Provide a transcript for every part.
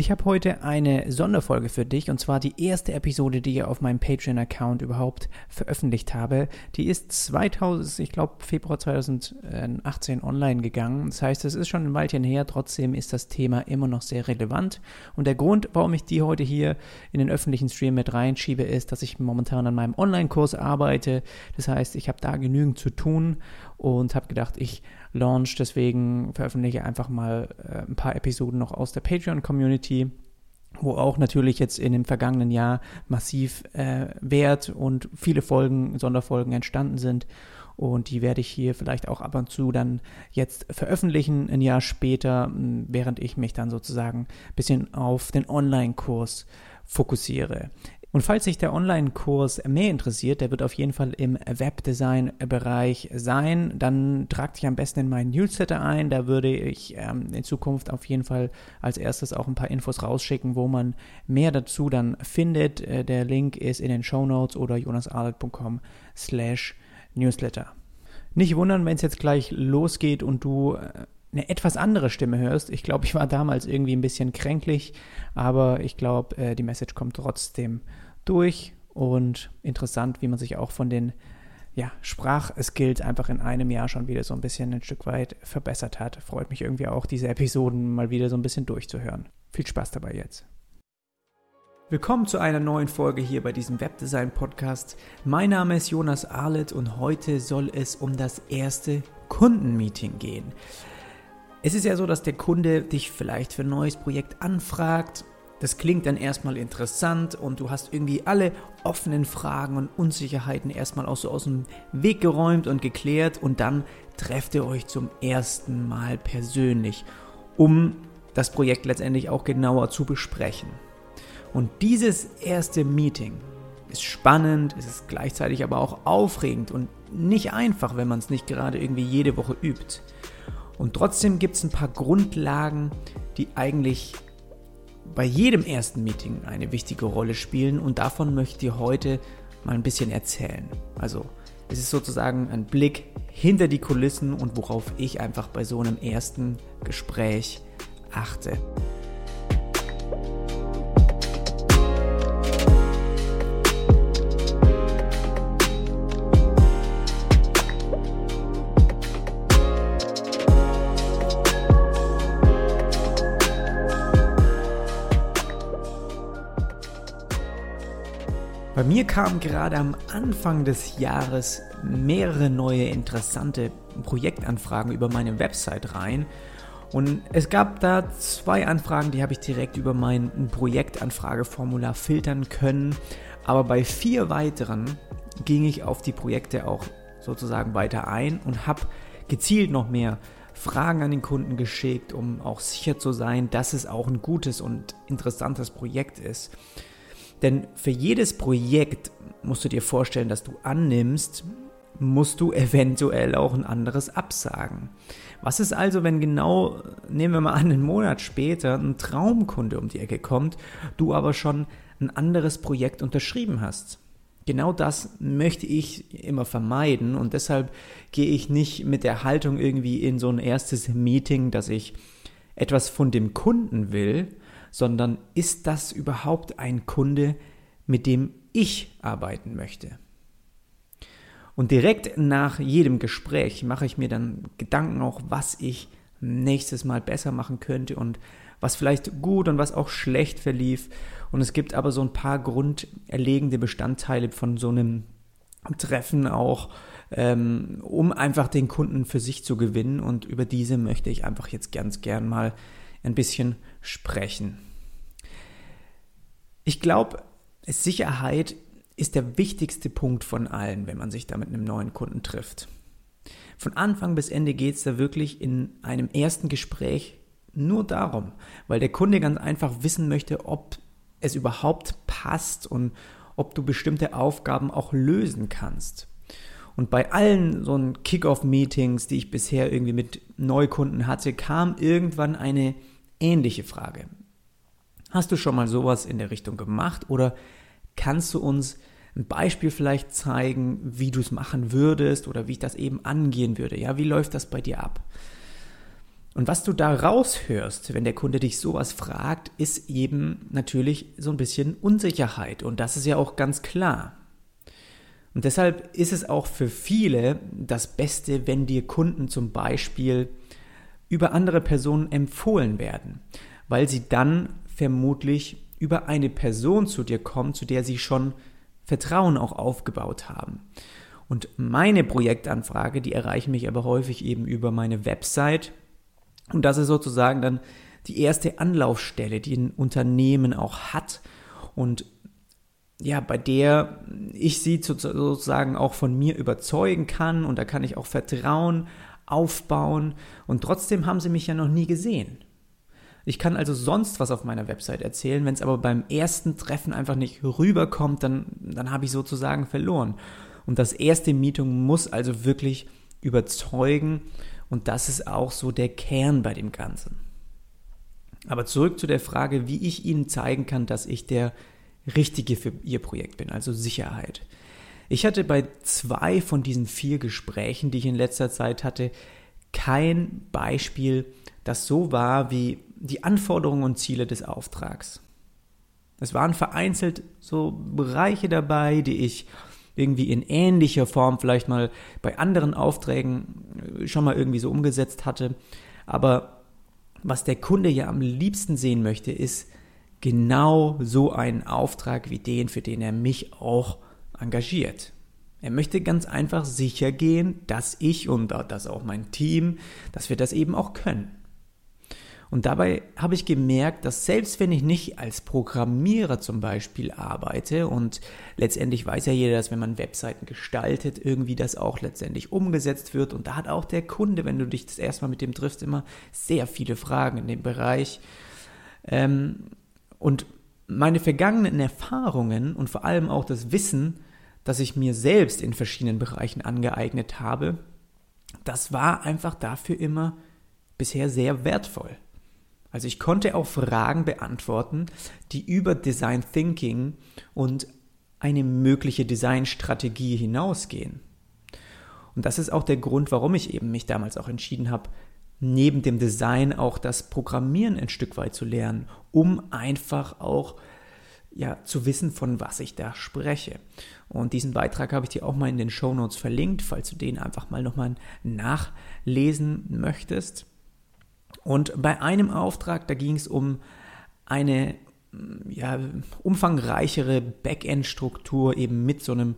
Ich habe heute eine Sonderfolge für dich und zwar die erste Episode, die ich auf meinem Patreon-Account überhaupt veröffentlicht habe. Die ist 2000, ich glaube Februar 2018 online gegangen. Das heißt, es ist schon ein Weilchen her, trotzdem ist das Thema immer noch sehr relevant. Und der Grund, warum ich die heute hier in den öffentlichen Stream mit reinschiebe, ist, dass ich momentan an meinem Online-Kurs arbeite. Das heißt, ich habe da genügend zu tun und habe gedacht, ich launch. Deswegen veröffentliche ich einfach mal äh, ein paar Episoden noch aus der Patreon-Community wo auch natürlich jetzt in dem vergangenen Jahr massiv äh, Wert und viele Folgen, Sonderfolgen entstanden sind. Und die werde ich hier vielleicht auch ab und zu dann jetzt veröffentlichen, ein Jahr später, während ich mich dann sozusagen ein bisschen auf den Online-Kurs fokussiere. Und falls sich der Online-Kurs mehr interessiert, der wird auf jeden Fall im Webdesign-Bereich sein, dann tragt dich am besten in meinen Newsletter ein. Da würde ich ähm, in Zukunft auf jeden Fall als erstes auch ein paar Infos rausschicken, wo man mehr dazu dann findet. Äh, der Link ist in den Show Notes oder jonasarlet.com slash Newsletter. Nicht wundern, wenn es jetzt gleich losgeht und du äh, eine etwas andere Stimme hörst. Ich glaube, ich war damals irgendwie ein bisschen kränklich, aber ich glaube, äh, die Message kommt trotzdem durch und interessant, wie man sich auch von den ja, Sprachskills einfach in einem Jahr schon wieder so ein bisschen ein Stück weit verbessert hat. Freut mich irgendwie auch, diese Episoden mal wieder so ein bisschen durchzuhören. Viel Spaß dabei jetzt. Willkommen zu einer neuen Folge hier bei diesem Webdesign Podcast. Mein Name ist Jonas Arlet und heute soll es um das erste Kundenmeeting gehen. Es ist ja so, dass der Kunde dich vielleicht für ein neues Projekt anfragt. Das klingt dann erstmal interessant und du hast irgendwie alle offenen Fragen und Unsicherheiten erstmal auch so aus dem Weg geräumt und geklärt und dann trefft ihr euch zum ersten Mal persönlich, um das Projekt letztendlich auch genauer zu besprechen. Und dieses erste Meeting ist spannend, es ist gleichzeitig aber auch aufregend und nicht einfach, wenn man es nicht gerade irgendwie jede Woche übt. Und trotzdem gibt es ein paar Grundlagen, die eigentlich bei jedem ersten Meeting eine wichtige Rolle spielen und davon möchte ich heute mal ein bisschen erzählen. Also es ist sozusagen ein Blick hinter die Kulissen und worauf ich einfach bei so einem ersten Gespräch achte. Mir kamen gerade am Anfang des Jahres mehrere neue interessante Projektanfragen über meine Website rein. Und es gab da zwei Anfragen, die habe ich direkt über mein Projektanfrageformular filtern können. Aber bei vier weiteren ging ich auf die Projekte auch sozusagen weiter ein und habe gezielt noch mehr Fragen an den Kunden geschickt, um auch sicher zu sein, dass es auch ein gutes und interessantes Projekt ist. Denn für jedes Projekt musst du dir vorstellen, dass du annimmst, musst du eventuell auch ein anderes absagen. Was ist also, wenn genau, nehmen wir mal an, einen Monat später ein Traumkunde um die Ecke kommt, du aber schon ein anderes Projekt unterschrieben hast? Genau das möchte ich immer vermeiden und deshalb gehe ich nicht mit der Haltung irgendwie in so ein erstes Meeting, dass ich etwas von dem Kunden will, sondern ist das überhaupt ein Kunde, mit dem ich arbeiten möchte? Und direkt nach jedem Gespräch mache ich mir dann Gedanken auch, was ich nächstes Mal besser machen könnte und was vielleicht gut und was auch schlecht verlief. Und es gibt aber so ein paar grunderlegende Bestandteile von so einem Treffen auch, ähm, um einfach den Kunden für sich zu gewinnen. Und über diese möchte ich einfach jetzt ganz gern mal ein bisschen sprechen. Ich glaube, Sicherheit ist der wichtigste Punkt von allen, wenn man sich da mit einem neuen Kunden trifft. Von Anfang bis Ende geht es da wirklich in einem ersten Gespräch nur darum, weil der Kunde ganz einfach wissen möchte, ob es überhaupt passt und ob du bestimmte Aufgaben auch lösen kannst. Und bei allen so Kick-off-Meetings, die ich bisher irgendwie mit Neukunden hatte, kam irgendwann eine ähnliche Frage. Hast du schon mal sowas in der Richtung gemacht oder kannst du uns ein Beispiel vielleicht zeigen, wie du es machen würdest oder wie ich das eben angehen würde? Ja, wie läuft das bei dir ab? Und was du da raushörst, wenn der Kunde dich sowas fragt, ist eben natürlich so ein bisschen Unsicherheit. Und das ist ja auch ganz klar. Und deshalb ist es auch für viele das Beste, wenn dir Kunden zum Beispiel über andere Personen empfohlen werden, weil sie dann vermutlich über eine Person zu dir kommen, zu der sie schon Vertrauen auch aufgebaut haben. Und meine Projektanfrage, die erreichen mich aber häufig eben über meine Website. Und das ist sozusagen dann die erste Anlaufstelle, die ein Unternehmen auch hat und ja, bei der ich sie sozusagen auch von mir überzeugen kann und da kann ich auch Vertrauen aufbauen und trotzdem haben sie mich ja noch nie gesehen. Ich kann also sonst was auf meiner Website erzählen, wenn es aber beim ersten Treffen einfach nicht rüberkommt, dann, dann habe ich sozusagen verloren. Und das erste Meeting muss also wirklich überzeugen und das ist auch so der Kern bei dem Ganzen. Aber zurück zu der Frage, wie ich Ihnen zeigen kann, dass ich der Richtige für Ihr Projekt bin, also Sicherheit. Ich hatte bei zwei von diesen vier Gesprächen, die ich in letzter Zeit hatte, kein Beispiel, das so war wie die Anforderungen und Ziele des Auftrags. Es waren vereinzelt so Bereiche dabei, die ich irgendwie in ähnlicher Form vielleicht mal bei anderen Aufträgen äh, schon mal irgendwie so umgesetzt hatte. Aber was der Kunde ja am liebsten sehen möchte, ist genau so einen Auftrag wie den, für den er mich auch engagiert. Er möchte ganz einfach sicher gehen, dass ich und dass auch mein Team, dass wir das eben auch können. Und dabei habe ich gemerkt, dass selbst wenn ich nicht als Programmierer zum Beispiel arbeite und letztendlich weiß ja jeder, dass wenn man Webseiten gestaltet, irgendwie das auch letztendlich umgesetzt wird. Und da hat auch der Kunde, wenn du dich das erste Mal mit dem triffst, immer sehr viele Fragen in dem Bereich. Ähm, und meine vergangenen Erfahrungen und vor allem auch das Wissen, das ich mir selbst in verschiedenen Bereichen angeeignet habe, das war einfach dafür immer bisher sehr wertvoll. Also ich konnte auch Fragen beantworten, die über Design Thinking und eine mögliche Designstrategie hinausgehen. Und das ist auch der Grund, warum ich eben mich damals auch entschieden habe, neben dem Design auch das Programmieren ein Stück weit zu lernen, um einfach auch ja, zu wissen, von was ich da spreche. Und diesen Beitrag habe ich dir auch mal in den Show Notes verlinkt, falls du den einfach mal nochmal nachlesen möchtest. Und bei einem Auftrag, da ging es um eine ja, umfangreichere Backend-Struktur eben mit so einem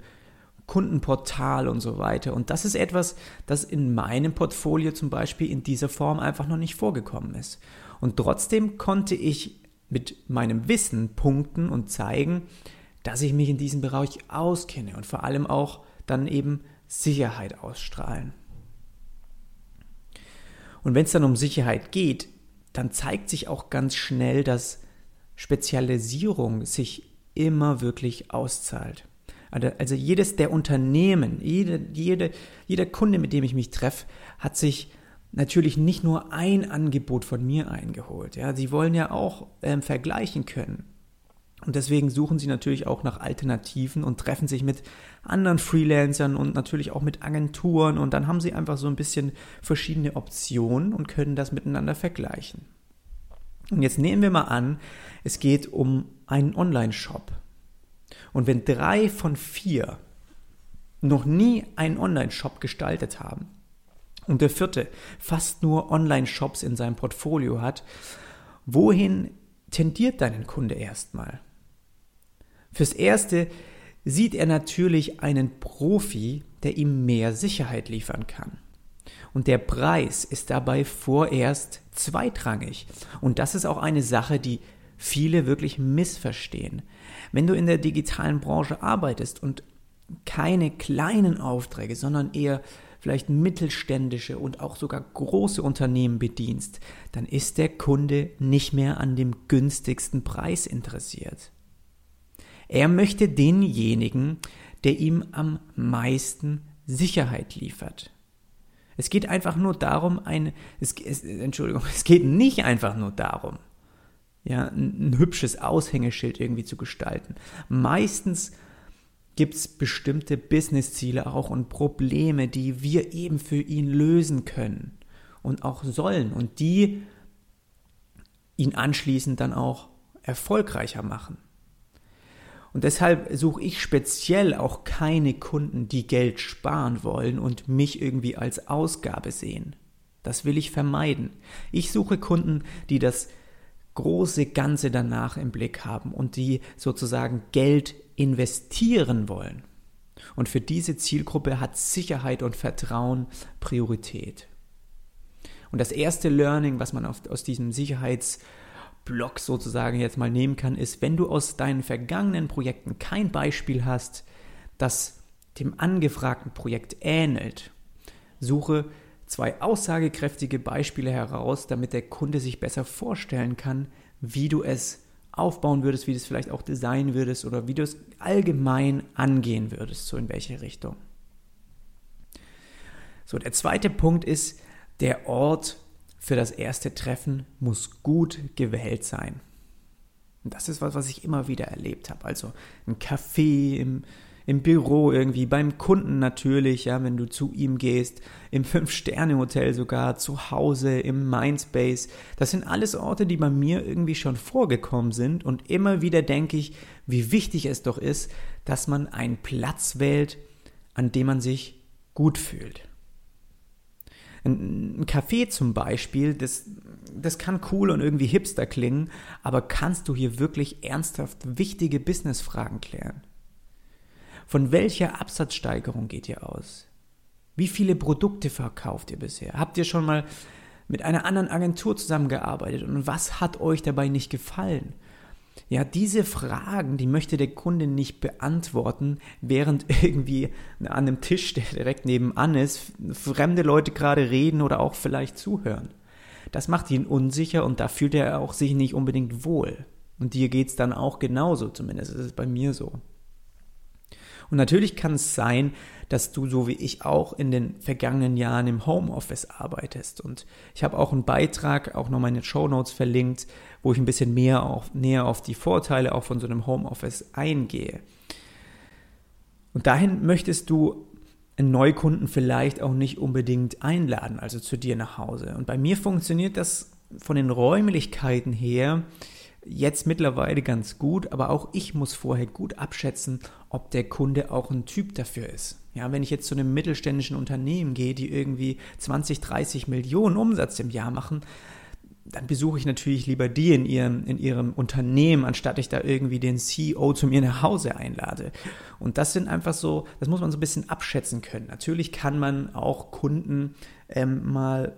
Kundenportal und so weiter. Und das ist etwas, das in meinem Portfolio zum Beispiel in dieser Form einfach noch nicht vorgekommen ist. Und trotzdem konnte ich mit meinem Wissen punkten und zeigen, dass ich mich in diesem Bereich auskenne und vor allem auch dann eben Sicherheit ausstrahlen. Und wenn es dann um Sicherheit geht, dann zeigt sich auch ganz schnell, dass Spezialisierung sich immer wirklich auszahlt. Also, also jedes der Unternehmen, jede, jede, jeder Kunde, mit dem ich mich treffe, hat sich natürlich nicht nur ein Angebot von mir eingeholt. Ja, sie wollen ja auch ähm, vergleichen können. Und deswegen suchen sie natürlich auch nach Alternativen und treffen sich mit anderen Freelancern und natürlich auch mit Agenturen und dann haben sie einfach so ein bisschen verschiedene Optionen und können das miteinander vergleichen. Und jetzt nehmen wir mal an, es geht um einen Online-Shop. Und wenn drei von vier noch nie einen Online-Shop gestaltet haben und der vierte fast nur Online-Shops in seinem Portfolio hat, wohin tendiert deinen Kunde erstmal? Fürs Erste sieht er natürlich einen Profi, der ihm mehr Sicherheit liefern kann. Und der Preis ist dabei vorerst zweitrangig. Und das ist auch eine Sache, die viele wirklich missverstehen. Wenn du in der digitalen Branche arbeitest und keine kleinen Aufträge, sondern eher vielleicht mittelständische und auch sogar große Unternehmen bedienst, dann ist der Kunde nicht mehr an dem günstigsten Preis interessiert. Er möchte denjenigen, der ihm am meisten Sicherheit liefert. Es geht einfach nur darum, ein, es, es, Entschuldigung, es geht nicht einfach nur darum, ja, ein, ein hübsches Aushängeschild irgendwie zu gestalten. Meistens gibt es bestimmte Businessziele auch und Probleme, die wir eben für ihn lösen können. und auch sollen und die ihn anschließend dann auch erfolgreicher machen. Und deshalb suche ich speziell auch keine Kunden, die Geld sparen wollen und mich irgendwie als Ausgabe sehen. Das will ich vermeiden. Ich suche Kunden, die das große Ganze danach im Blick haben und die sozusagen Geld investieren wollen. Und für diese Zielgruppe hat Sicherheit und Vertrauen Priorität. Und das erste Learning, was man aus diesem Sicherheitsblock sozusagen jetzt mal nehmen kann, ist, wenn du aus deinen vergangenen Projekten kein Beispiel hast, das dem angefragten Projekt ähnelt, suche zwei aussagekräftige Beispiele heraus, damit der Kunde sich besser vorstellen kann, wie du es aufbauen würdest, wie du es vielleicht auch designen würdest oder wie du es allgemein angehen würdest, so in welche Richtung. So, der zweite Punkt ist, der Ort für das erste Treffen muss gut gewählt sein. Und das ist was, was ich immer wieder erlebt habe. Also ein Café im, im Büro irgendwie, beim Kunden natürlich, ja, wenn du zu ihm gehst, im Fünf-Sterne-Hotel sogar, zu Hause, im Mindspace. Das sind alles Orte, die bei mir irgendwie schon vorgekommen sind und immer wieder denke ich, wie wichtig es doch ist, dass man einen Platz wählt, an dem man sich gut fühlt. Ein, Café zum Beispiel, das, das kann cool und irgendwie hipster klingen, aber kannst du hier wirklich ernsthaft wichtige Businessfragen klären? Von welcher Absatzsteigerung geht ihr aus? Wie viele Produkte verkauft ihr bisher? Habt ihr schon mal mit einer anderen Agentur zusammengearbeitet und was hat euch dabei nicht gefallen? Ja, diese Fragen, die möchte der Kunde nicht beantworten, während irgendwie an einem Tisch, der direkt nebenan ist, fremde Leute gerade reden oder auch vielleicht zuhören. Das macht ihn unsicher und da fühlt er auch sich nicht unbedingt wohl. Und dir geht es dann auch genauso, zumindest ist es bei mir so. Und natürlich kann es sein, dass du so wie ich auch in den vergangenen Jahren im Homeoffice arbeitest. Und ich habe auch einen Beitrag, auch noch meine Show Notes verlinkt, wo ich ein bisschen mehr auf, näher auf die Vorteile auch von so einem Homeoffice eingehe. Und dahin möchtest du einen Neukunden vielleicht auch nicht unbedingt einladen, also zu dir nach Hause. Und bei mir funktioniert das von den Räumlichkeiten her jetzt mittlerweile ganz gut, aber auch ich muss vorher gut abschätzen, ob der Kunde auch ein Typ dafür ist. Ja, wenn ich jetzt zu einem mittelständischen Unternehmen gehe, die irgendwie 20, 30 Millionen Umsatz im Jahr machen, dann besuche ich natürlich lieber die in ihrem, in ihrem Unternehmen, anstatt ich da irgendwie den CEO zu mir nach Hause einlade. Und das sind einfach so, das muss man so ein bisschen abschätzen können. Natürlich kann man auch Kunden ähm, mal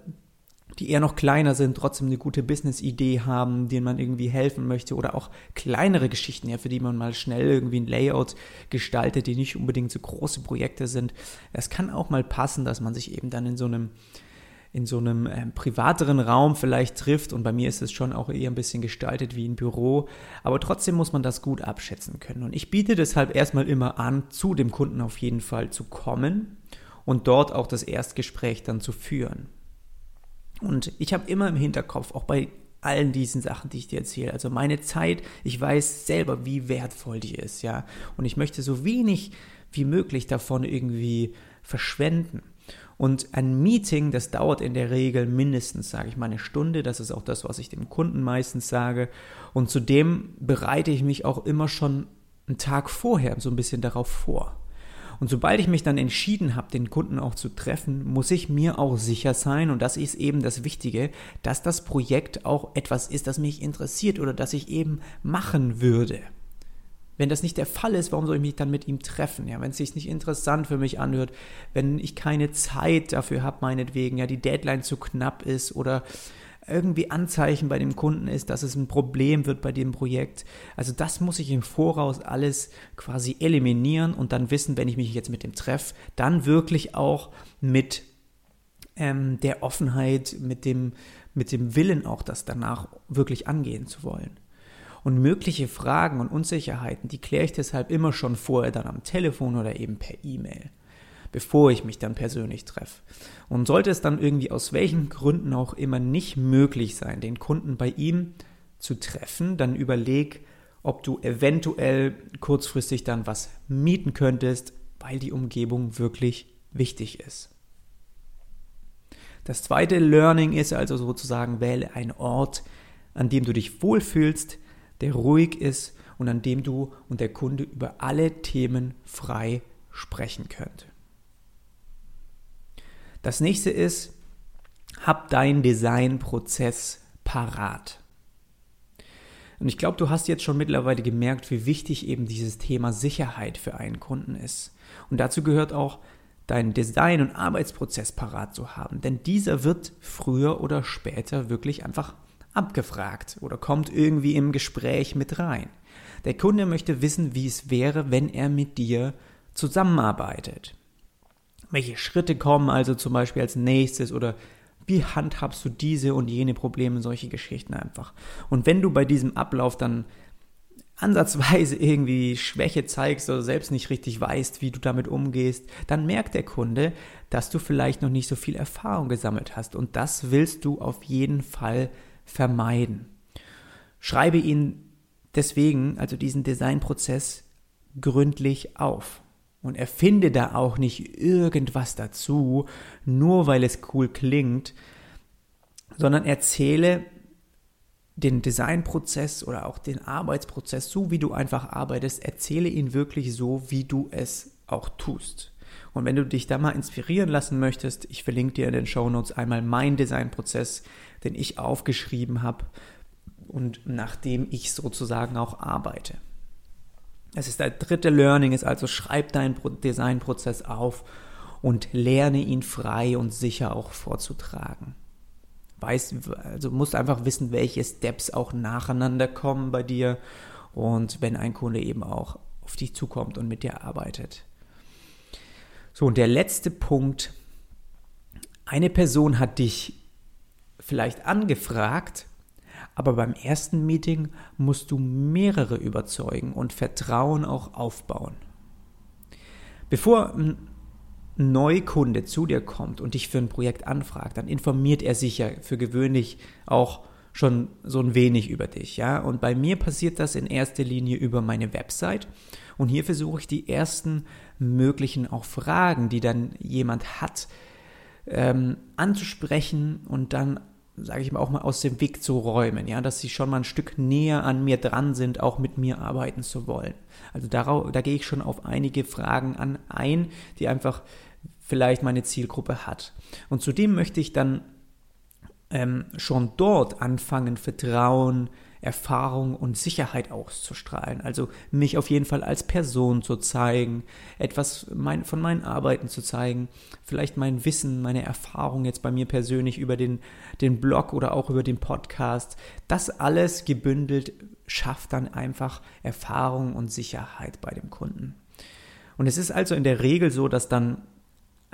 die eher noch kleiner sind, trotzdem eine gute Business-Idee haben, denen man irgendwie helfen möchte oder auch kleinere Geschichten, ja, für die man mal schnell irgendwie ein Layout gestaltet, die nicht unbedingt so große Projekte sind. Es kann auch mal passen, dass man sich eben dann in so einem in so einem äh, privateren Raum vielleicht trifft und bei mir ist es schon auch eher ein bisschen gestaltet wie ein Büro, aber trotzdem muss man das gut abschätzen können und ich biete deshalb erstmal immer an, zu dem Kunden auf jeden Fall zu kommen und dort auch das Erstgespräch dann zu führen. Und ich habe immer im Hinterkopf, auch bei allen diesen Sachen, die ich dir erzähle. Also meine Zeit, ich weiß selber, wie wertvoll die ist, ja. Und ich möchte so wenig wie möglich davon irgendwie verschwenden. Und ein Meeting, das dauert in der Regel mindestens, sage ich mal, eine Stunde. Das ist auch das, was ich dem Kunden meistens sage. Und zudem bereite ich mich auch immer schon einen Tag vorher so ein bisschen darauf vor. Und sobald ich mich dann entschieden habe, den Kunden auch zu treffen, muss ich mir auch sicher sein, und das ist eben das Wichtige, dass das Projekt auch etwas ist, das mich interessiert oder das ich eben machen würde. Wenn das nicht der Fall ist, warum soll ich mich dann mit ihm treffen? Ja, wenn es sich nicht interessant für mich anhört, wenn ich keine Zeit dafür habe, meinetwegen, ja, die Deadline zu knapp ist oder irgendwie Anzeichen bei dem Kunden ist, dass es ein Problem wird bei dem Projekt. Also das muss ich im Voraus alles quasi eliminieren und dann wissen, wenn ich mich jetzt mit dem treffe, dann wirklich auch mit ähm, der Offenheit, mit dem, mit dem Willen auch, das danach wirklich angehen zu wollen. Und mögliche Fragen und Unsicherheiten, die kläre ich deshalb immer schon vorher dann am Telefon oder eben per E-Mail bevor ich mich dann persönlich treffe. Und sollte es dann irgendwie aus welchen Gründen auch immer nicht möglich sein, den Kunden bei ihm zu treffen, dann überleg, ob du eventuell kurzfristig dann was mieten könntest, weil die Umgebung wirklich wichtig ist. Das zweite Learning ist also sozusagen, wähle einen Ort, an dem du dich wohlfühlst, der ruhig ist und an dem du und der Kunde über alle Themen frei sprechen könnt. Das nächste ist, hab deinen Designprozess parat. Und ich glaube, du hast jetzt schon mittlerweile gemerkt, wie wichtig eben dieses Thema Sicherheit für einen Kunden ist. Und dazu gehört auch, deinen Design- und Arbeitsprozess parat zu haben. Denn dieser wird früher oder später wirklich einfach abgefragt oder kommt irgendwie im Gespräch mit rein. Der Kunde möchte wissen, wie es wäre, wenn er mit dir zusammenarbeitet. Welche Schritte kommen also zum Beispiel als nächstes oder wie handhabst du diese und jene Probleme, solche Geschichten einfach. Und wenn du bei diesem Ablauf dann ansatzweise irgendwie Schwäche zeigst oder selbst nicht richtig weißt, wie du damit umgehst, dann merkt der Kunde, dass du vielleicht noch nicht so viel Erfahrung gesammelt hast. Und das willst du auf jeden Fall vermeiden. Schreibe ihn deswegen, also diesen Designprozess, gründlich auf. Und erfinde da auch nicht irgendwas dazu, nur weil es cool klingt, sondern erzähle den Designprozess oder auch den Arbeitsprozess, so wie du einfach arbeitest, erzähle ihn wirklich so, wie du es auch tust. Und wenn du dich da mal inspirieren lassen möchtest, ich verlinke dir in den Show Notes einmal meinen Designprozess, den ich aufgeschrieben habe und nach dem ich sozusagen auch arbeite. Das ist der dritte Learning, ist also schreib deinen Designprozess auf und lerne ihn frei und sicher auch vorzutragen. Weiß, also musst einfach wissen, welche Steps auch nacheinander kommen bei dir und wenn ein Kunde eben auch auf dich zukommt und mit dir arbeitet. So, und der letzte Punkt. Eine Person hat dich vielleicht angefragt aber beim ersten Meeting musst du mehrere überzeugen und Vertrauen auch aufbauen. Bevor ein Neukunde zu dir kommt und dich für ein Projekt anfragt, dann informiert er sich ja für gewöhnlich auch schon so ein wenig über dich, ja. Und bei mir passiert das in erster Linie über meine Website. Und hier versuche ich die ersten möglichen auch Fragen, die dann jemand hat, ähm, anzusprechen und dann sage ich mal, auch mal aus dem Weg zu räumen, ja, dass sie schon mal ein Stück näher an mir dran sind, auch mit mir arbeiten zu wollen. Also darauf, da gehe ich schon auf einige Fragen an ein, die einfach vielleicht meine Zielgruppe hat. Und zudem möchte ich dann ähm, schon dort anfangen, Vertrauen, Erfahrung und Sicherheit auszustrahlen. Also mich auf jeden Fall als Person zu zeigen, etwas mein, von meinen Arbeiten zu zeigen, vielleicht mein Wissen, meine Erfahrung jetzt bei mir persönlich über den, den Blog oder auch über den Podcast. Das alles gebündelt schafft dann einfach Erfahrung und Sicherheit bei dem Kunden. Und es ist also in der Regel so, dass dann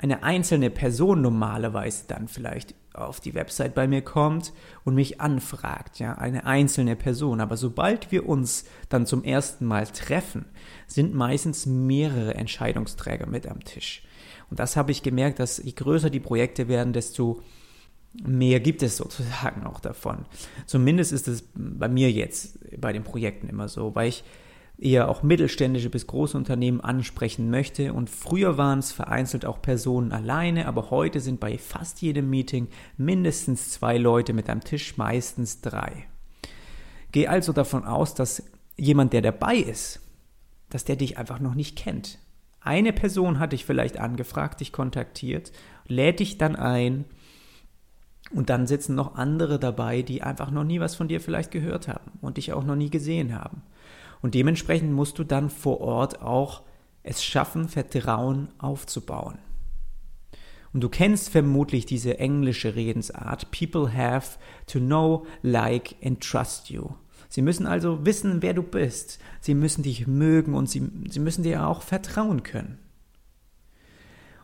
eine einzelne Person normalerweise dann vielleicht auf die Website bei mir kommt und mich anfragt, ja, eine einzelne Person. Aber sobald wir uns dann zum ersten Mal treffen, sind meistens mehrere Entscheidungsträger mit am Tisch. Und das habe ich gemerkt, dass je größer die Projekte werden, desto mehr gibt es sozusagen auch davon. Zumindest ist es bei mir jetzt bei den Projekten immer so, weil ich eher auch mittelständische bis große Unternehmen ansprechen möchte. Und früher waren es vereinzelt auch Personen alleine, aber heute sind bei fast jedem Meeting mindestens zwei Leute mit am Tisch, meistens drei. Geh also davon aus, dass jemand, der dabei ist, dass der dich einfach noch nicht kennt. Eine Person hat dich vielleicht angefragt, dich kontaktiert, lädt dich dann ein und dann sitzen noch andere dabei, die einfach noch nie was von dir vielleicht gehört haben und dich auch noch nie gesehen haben. Und dementsprechend musst du dann vor Ort auch es schaffen, Vertrauen aufzubauen. Und du kennst vermutlich diese englische Redensart, People have to know, like and trust you. Sie müssen also wissen, wer du bist. Sie müssen dich mögen und sie, sie müssen dir auch vertrauen können.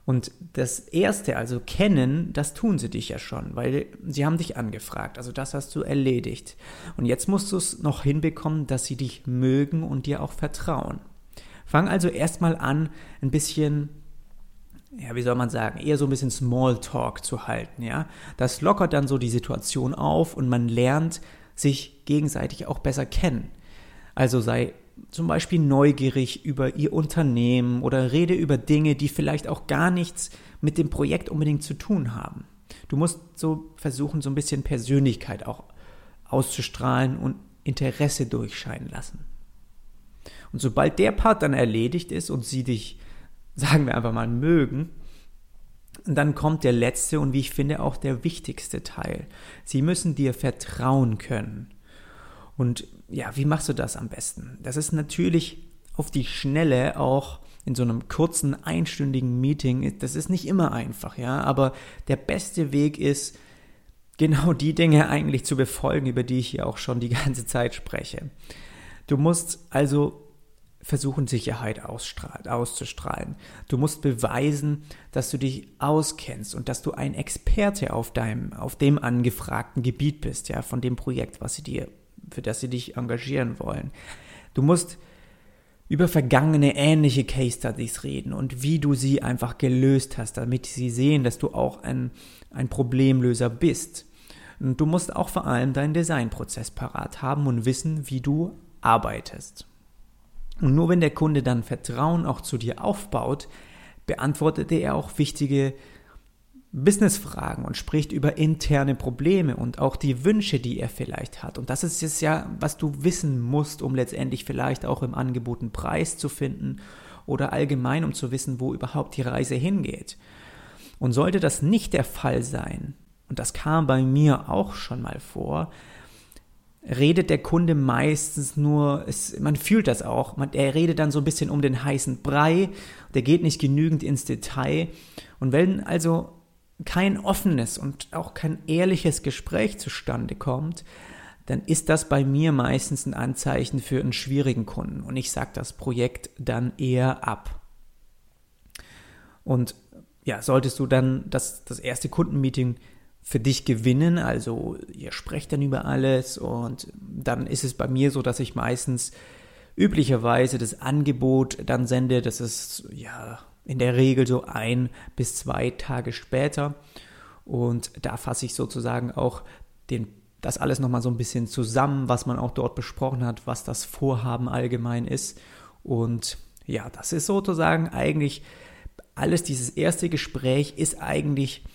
Und das Erste, also kennen, das tun sie dich ja schon, weil sie haben dich angefragt. Also das hast du erledigt. Und jetzt musst du es noch hinbekommen, dass sie dich mögen und dir auch vertrauen. Fang also erstmal an, ein bisschen ja, wie soll man sagen, eher so ein bisschen Smalltalk zu halten, ja. Das lockert dann so die Situation auf und man lernt sich gegenseitig auch besser kennen. Also sei zum Beispiel neugierig über ihr Unternehmen oder rede über Dinge, die vielleicht auch gar nichts mit dem Projekt unbedingt zu tun haben. Du musst so versuchen, so ein bisschen Persönlichkeit auch auszustrahlen und Interesse durchscheinen lassen. Und sobald der Part dann erledigt ist und sie dich, sagen wir einfach mal, mögen, dann kommt der letzte und wie ich finde auch der wichtigste Teil. Sie müssen dir vertrauen können. Und ja, wie machst du das am besten? Das ist natürlich auf die Schnelle auch in so einem kurzen einstündigen Meeting, das ist nicht immer einfach, ja, aber der beste Weg ist, genau die Dinge eigentlich zu befolgen, über die ich hier auch schon die ganze Zeit spreche. Du musst also versuchen, Sicherheit auszustrahlen. Du musst beweisen, dass du dich auskennst und dass du ein Experte auf deinem, auf dem angefragten Gebiet bist, ja, von dem Projekt, was sie dir, für das sie dich engagieren wollen. Du musst über vergangene ähnliche Case Studies reden und wie du sie einfach gelöst hast, damit sie sehen, dass du auch ein, ein Problemlöser bist. Und du musst auch vor allem deinen Designprozess parat haben und wissen, wie du arbeitest. Und nur wenn der Kunde dann Vertrauen auch zu dir aufbaut, beantwortet er auch wichtige Businessfragen und spricht über interne Probleme und auch die Wünsche, die er vielleicht hat. Und das ist es ja, was du wissen musst, um letztendlich vielleicht auch im Angebot einen Preis zu finden oder allgemein, um zu wissen, wo überhaupt die Reise hingeht. Und sollte das nicht der Fall sein, und das kam bei mir auch schon mal vor, redet der Kunde meistens nur, es, man fühlt das auch, man, er redet dann so ein bisschen um den heißen Brei, der geht nicht genügend ins Detail. Und wenn also kein offenes und auch kein ehrliches Gespräch zustande kommt, dann ist das bei mir meistens ein Anzeichen für einen schwierigen Kunden und ich sage das Projekt dann eher ab. Und ja, solltest du dann das, das erste Kundenmeeting für dich gewinnen, also ihr sprecht dann über alles und dann ist es bei mir so, dass ich meistens üblicherweise das Angebot dann sende, das ist ja in der Regel so ein bis zwei Tage später. Und da fasse ich sozusagen auch den, das alles nochmal so ein bisschen zusammen, was man auch dort besprochen hat, was das Vorhaben allgemein ist. Und ja, das ist sozusagen eigentlich alles, dieses erste Gespräch ist eigentlich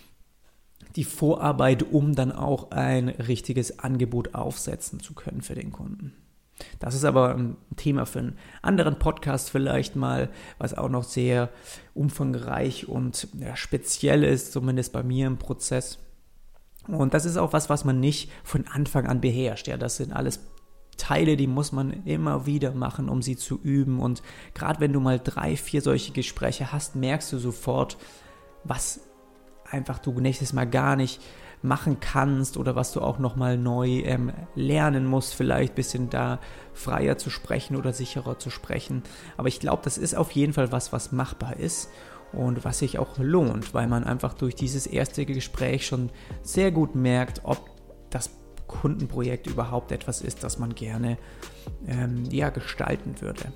die Vorarbeit, um dann auch ein richtiges Angebot aufsetzen zu können für den Kunden. Das ist aber ein Thema für einen anderen Podcast vielleicht mal, was auch noch sehr umfangreich und ja, speziell ist, zumindest bei mir im Prozess. Und das ist auch was, was man nicht von Anfang an beherrscht. Ja, das sind alles Teile, die muss man immer wieder machen, um sie zu üben. Und gerade wenn du mal drei, vier solche Gespräche hast, merkst du sofort, was einfach du nächstes Mal gar nicht machen kannst oder was du auch nochmal neu ähm, lernen musst, vielleicht ein bisschen da freier zu sprechen oder sicherer zu sprechen. Aber ich glaube, das ist auf jeden Fall was, was machbar ist und was sich auch lohnt, weil man einfach durch dieses erste Gespräch schon sehr gut merkt, ob das Kundenprojekt überhaupt etwas ist, das man gerne ähm, ja, gestalten würde.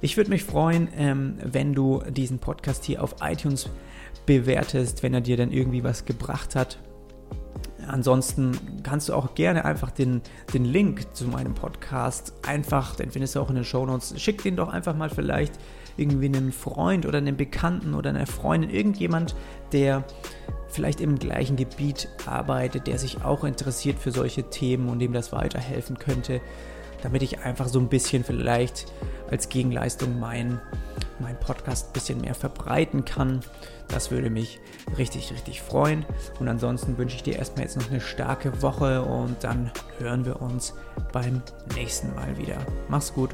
Ich würde mich freuen, ähm, wenn du diesen Podcast hier auf iTunes bewertest, wenn er dir dann irgendwie was gebracht hat. Ansonsten kannst du auch gerne einfach den, den Link zu meinem Podcast einfach, den findest du auch in den Show Notes, schick den doch einfach mal vielleicht irgendwie einem Freund oder einem Bekannten oder einer Freundin, irgendjemand, der vielleicht im gleichen Gebiet arbeitet, der sich auch interessiert für solche Themen und dem das weiterhelfen könnte, damit ich einfach so ein bisschen vielleicht als Gegenleistung meinen mein Podcast ein bisschen mehr verbreiten kann. Das würde mich richtig, richtig freuen. Und ansonsten wünsche ich dir erstmal jetzt noch eine starke Woche und dann hören wir uns beim nächsten Mal wieder. Mach's gut.